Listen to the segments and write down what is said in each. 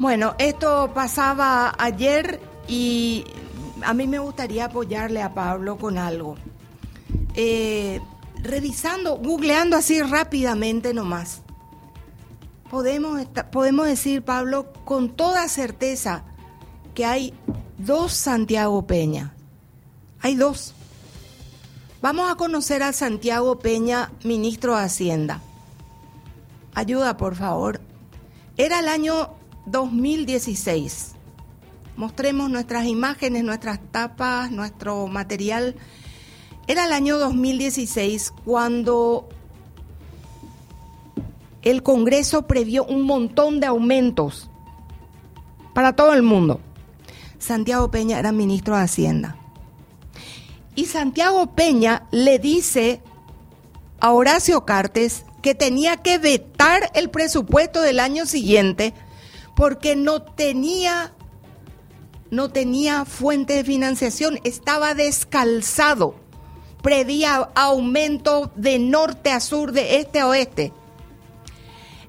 Bueno, esto pasaba ayer y a mí me gustaría apoyarle a Pablo con algo. Eh, revisando, googleando así rápidamente nomás. Podemos, podemos decir, Pablo, con toda certeza que hay dos Santiago Peña. Hay dos. Vamos a conocer a Santiago Peña, ministro de Hacienda. Ayuda, por favor. Era el año 2016. Mostremos nuestras imágenes, nuestras tapas, nuestro material. Era el año 2016 cuando el Congreso previó un montón de aumentos para todo el mundo. Santiago Peña era ministro de Hacienda. Y Santiago Peña le dice a Horacio Cartes que tenía que vetar el presupuesto del año siguiente porque no tenía no tenía fuente de financiación, estaba descalzado. Prevía aumento de norte a sur, de este a oeste.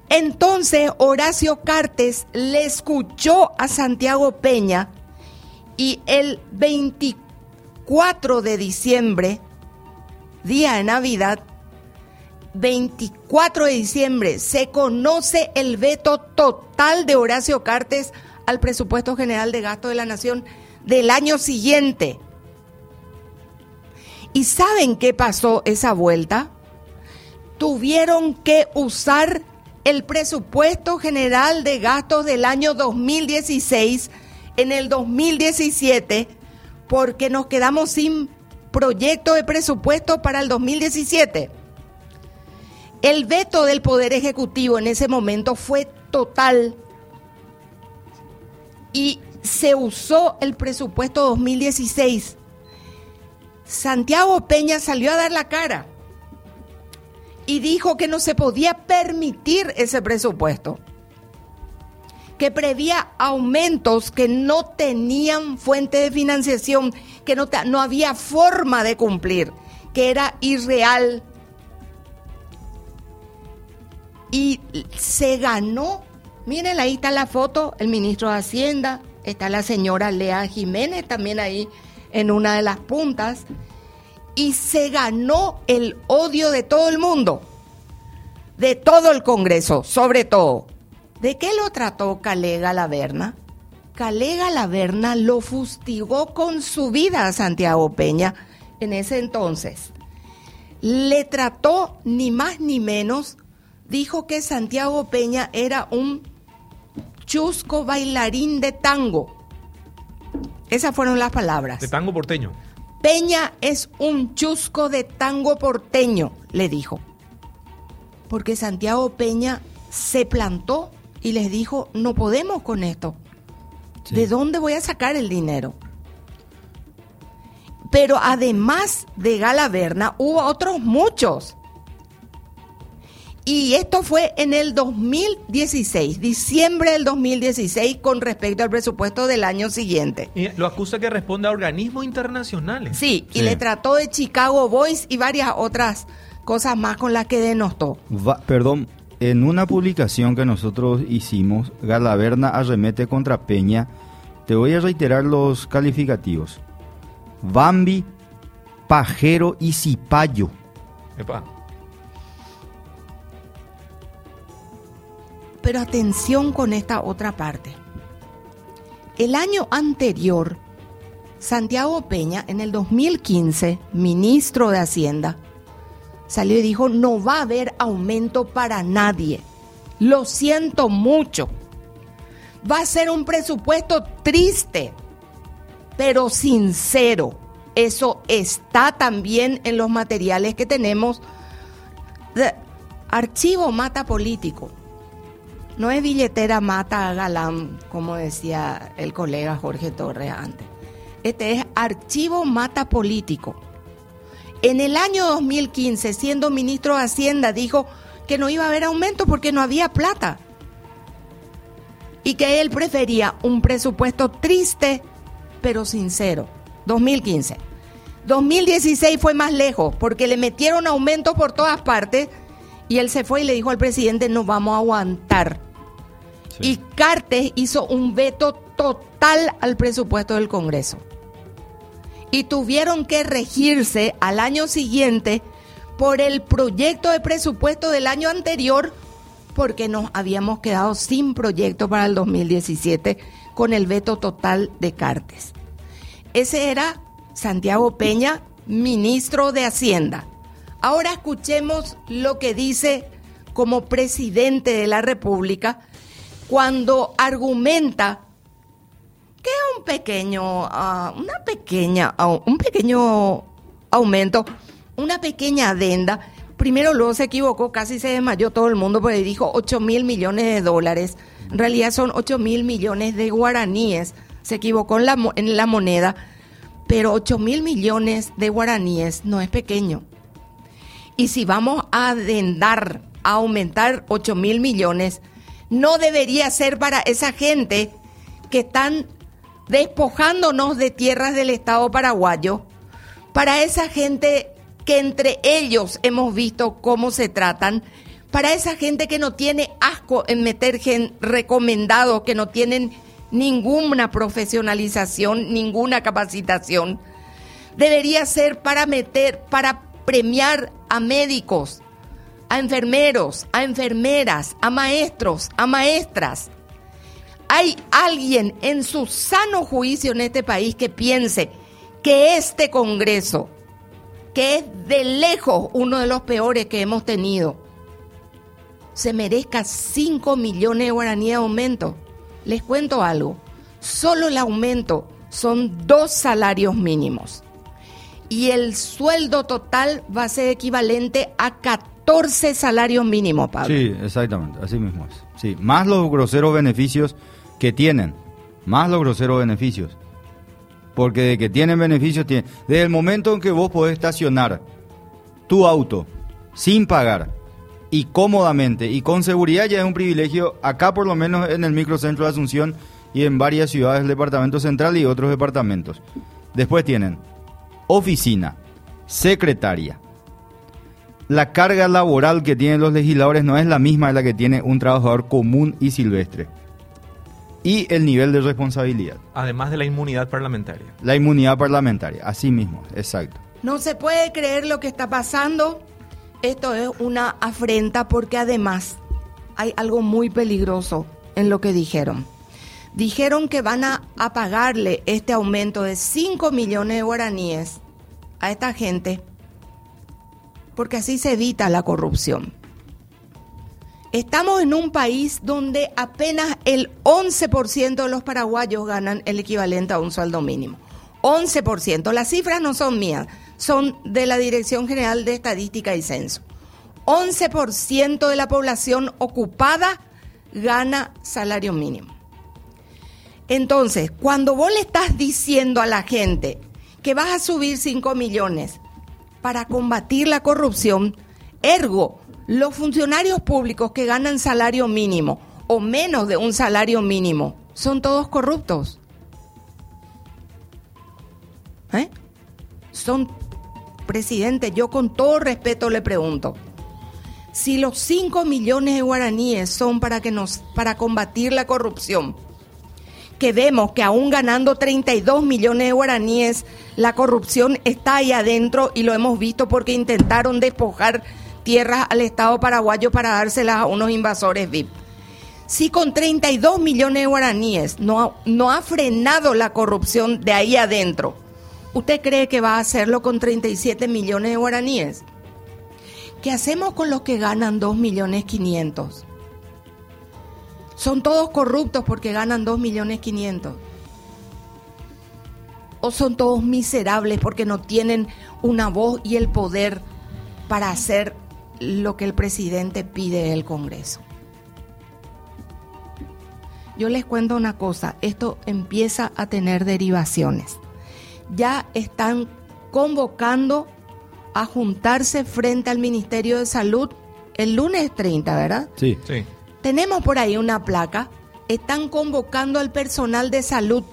Entonces Horacio Cartes le escuchó a Santiago Peña y el 24 de diciembre, día de Navidad, 24 de diciembre se conoce el veto total de Horacio Cartes al presupuesto general de gasto de la nación del año siguiente. ¿Y saben qué pasó esa vuelta? Tuvieron que usar el presupuesto general de gastos del año 2016 en el 2017 porque nos quedamos sin proyecto de presupuesto para el 2017. El veto del Poder Ejecutivo en ese momento fue total y se usó el presupuesto 2016. Santiago Peña salió a dar la cara y dijo que no se podía permitir ese presupuesto, que prevía aumentos que no tenían fuente de financiación, que no, no había forma de cumplir, que era irreal y se ganó. Miren, ahí está la foto, el ministro de Hacienda, está la señora Lea Jiménez también ahí en una de las puntas, y se ganó el odio de todo el mundo, de todo el Congreso, sobre todo. ¿De qué lo trató Calega Laverna? Calega Laverna lo fustigó con su vida a Santiago Peña en ese entonces. Le trató ni más ni menos dijo que Santiago Peña era un chusco bailarín de tango. Esas fueron las palabras. De tango porteño. Peña es un chusco de tango porteño, le dijo. Porque Santiago Peña se plantó y les dijo, no podemos con esto. ¿De dónde voy a sacar el dinero? Pero además de Galaverna, hubo otros muchos y esto fue en el 2016, diciembre del 2016, con respecto al presupuesto del año siguiente. Y lo acusa que responde a organismos internacionales. Sí, y le trató de Chicago Boys y varias otras cosas más con las que denostó. perdón, en una publicación que nosotros hicimos, Galaverna arremete contra Peña. Te voy a reiterar los calificativos. Bambi, pajero y cipayo. Epa. Pero atención con esta otra parte. El año anterior, Santiago Peña, en el 2015, ministro de Hacienda, salió y dijo, no va a haber aumento para nadie. Lo siento mucho. Va a ser un presupuesto triste, pero sincero. Eso está también en los materiales que tenemos. archivo mata político. No es billetera mata a galán, como decía el colega Jorge Torres antes. Este es archivo mata político. En el año 2015, siendo ministro de Hacienda, dijo que no iba a haber aumento porque no había plata. Y que él prefería un presupuesto triste, pero sincero. 2015. 2016 fue más lejos porque le metieron aumento por todas partes y él se fue y le dijo al presidente, no vamos a aguantar. Y Cartes hizo un veto total al presupuesto del Congreso. Y tuvieron que regirse al año siguiente por el proyecto de presupuesto del año anterior porque nos habíamos quedado sin proyecto para el 2017 con el veto total de Cartes. Ese era Santiago Peña, ministro de Hacienda. Ahora escuchemos lo que dice como presidente de la República cuando argumenta que un pequeño, uh, una pequeña, un pequeño aumento, una pequeña adenda. Primero luego se equivocó, casi se desmayó todo el mundo porque dijo 8 mil millones de dólares. En realidad son 8 mil millones de guaraníes. Se equivocó en la, en la moneda, pero 8 mil millones de guaraníes no es pequeño. Y si vamos a adendar, a aumentar 8 mil millones, no debería ser para esa gente que están despojándonos de tierras del Estado paraguayo, para esa gente que entre ellos hemos visto cómo se tratan, para esa gente que no tiene asco en meter gen recomendados, que no tienen ninguna profesionalización, ninguna capacitación, debería ser para meter, para premiar a médicos, a enfermeros, a enfermeras, a maestros, a maestras. ¿Hay alguien en su sano juicio en este país que piense que este Congreso, que es de lejos uno de los peores que hemos tenido, se merezca 5 millones de guaraníes de aumento? Les cuento algo, solo el aumento son dos salarios mínimos y el sueldo total va a ser equivalente a 14 salarios mínimos, Pablo. Sí, exactamente, así mismo es. Sí, más los groseros beneficios que tienen, más los groseros beneficios. Porque de que tienen beneficios, tienen. Desde el momento en que vos podés estacionar tu auto sin pagar y cómodamente y con seguridad ya es un privilegio, acá por lo menos en el microcentro de Asunción y en varias ciudades del departamento central y otros departamentos. Después tienen oficina, secretaria. La carga laboral que tienen los legisladores no es la misma de la que tiene un trabajador común y silvestre y el nivel de responsabilidad. Además de la inmunidad parlamentaria. La inmunidad parlamentaria, así mismo, exacto. No se puede creer lo que está pasando. Esto es una afrenta porque además hay algo muy peligroso en lo que dijeron. Dijeron que van a, a pagarle este aumento de 5 millones de guaraníes a esta gente porque así se evita la corrupción. Estamos en un país donde apenas el 11% de los paraguayos ganan el equivalente a un sueldo mínimo. 11%. Las cifras no son mías, son de la Dirección General de Estadística y Censo. 11% de la población ocupada gana salario mínimo. Entonces, cuando vos le estás diciendo a la gente que vas a subir 5 millones para combatir la corrupción, ergo, los funcionarios públicos que ganan salario mínimo o menos de un salario mínimo son todos corruptos. ¿Eh? Son, presidente, yo con todo respeto le pregunto, si los 5 millones de guaraníes son para, que nos, para combatir la corrupción, que vemos que aún ganando 32 millones de guaraníes, la corrupción está ahí adentro y lo hemos visto porque intentaron despojar tierras al Estado paraguayo para dárselas a unos invasores VIP. Si con 32 millones de guaraníes no no ha frenado la corrupción de ahí adentro, ¿usted cree que va a hacerlo con 37 millones de guaraníes? ¿Qué hacemos con los que ganan 2 millones 500? ¿Son todos corruptos porque ganan 2 millones 500? ¿O son todos miserables porque no tienen una voz y el poder para hacer lo que el presidente pide del Congreso. Yo les cuento una cosa, esto empieza a tener derivaciones. Ya están convocando a juntarse frente al Ministerio de Salud el lunes 30, ¿verdad? Sí. Sí. Tenemos por ahí una placa. Están convocando al personal de salud.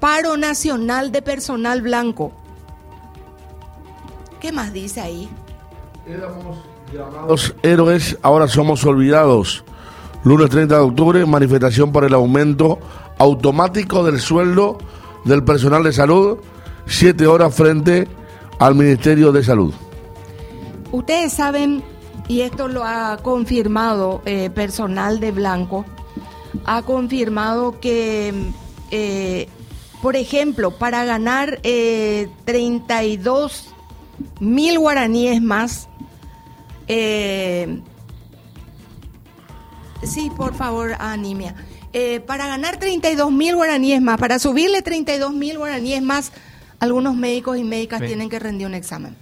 Paro nacional de personal blanco. ¿Qué más dice ahí? Éramos llamados héroes, ahora somos olvidados. Lunes 30 de octubre, manifestación por el aumento automático del sueldo del personal de salud, siete horas frente al Ministerio de Salud. Ustedes saben, y esto lo ha confirmado eh, personal de Blanco, ha confirmado que, eh, por ejemplo, para ganar eh, 32 mil guaraníes más, eh, sí, por favor, Animia. Eh, para ganar 32 mil guaraníes más, para subirle 32 mil guaraníes más, algunos médicos y médicas Sí. tienen que rendir un examen.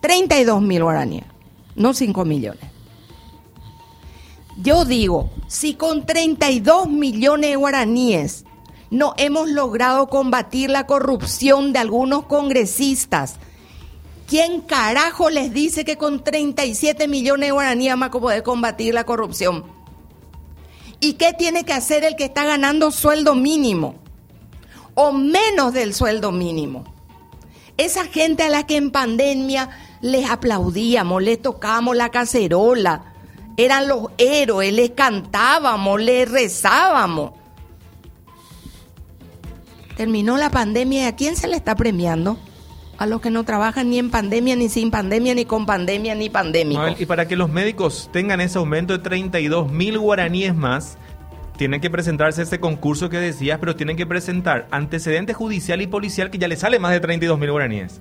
32 mil guaraníes, no 5 millones. Yo digo, si con 32 millones de guaraníes no hemos logrado combatir la corrupción de algunos congresistas, ¿quién carajo les dice que con 37 millones de guaraníes a poder combatir la corrupción? ¿Y qué tiene que hacer el que está ganando sueldo mínimo? O menos del sueldo mínimo. Esa gente a la que en pandemia les aplaudíamos, les tocábamos la cacerola, eran los héroes, les cantábamos, les rezábamos. Terminó la pandemia y ¿a quién se le está premiando? A los que no trabajan ni en pandemia, ni sin pandemia, ni con pandemia, ni pandémico. Y para que los médicos tengan ese aumento de 32 mil guaraníes más, tienen que presentarse ese concurso que decías, pero tienen que presentar antecedente judicial y policial que ya le sale más de 32 mil guaraníes.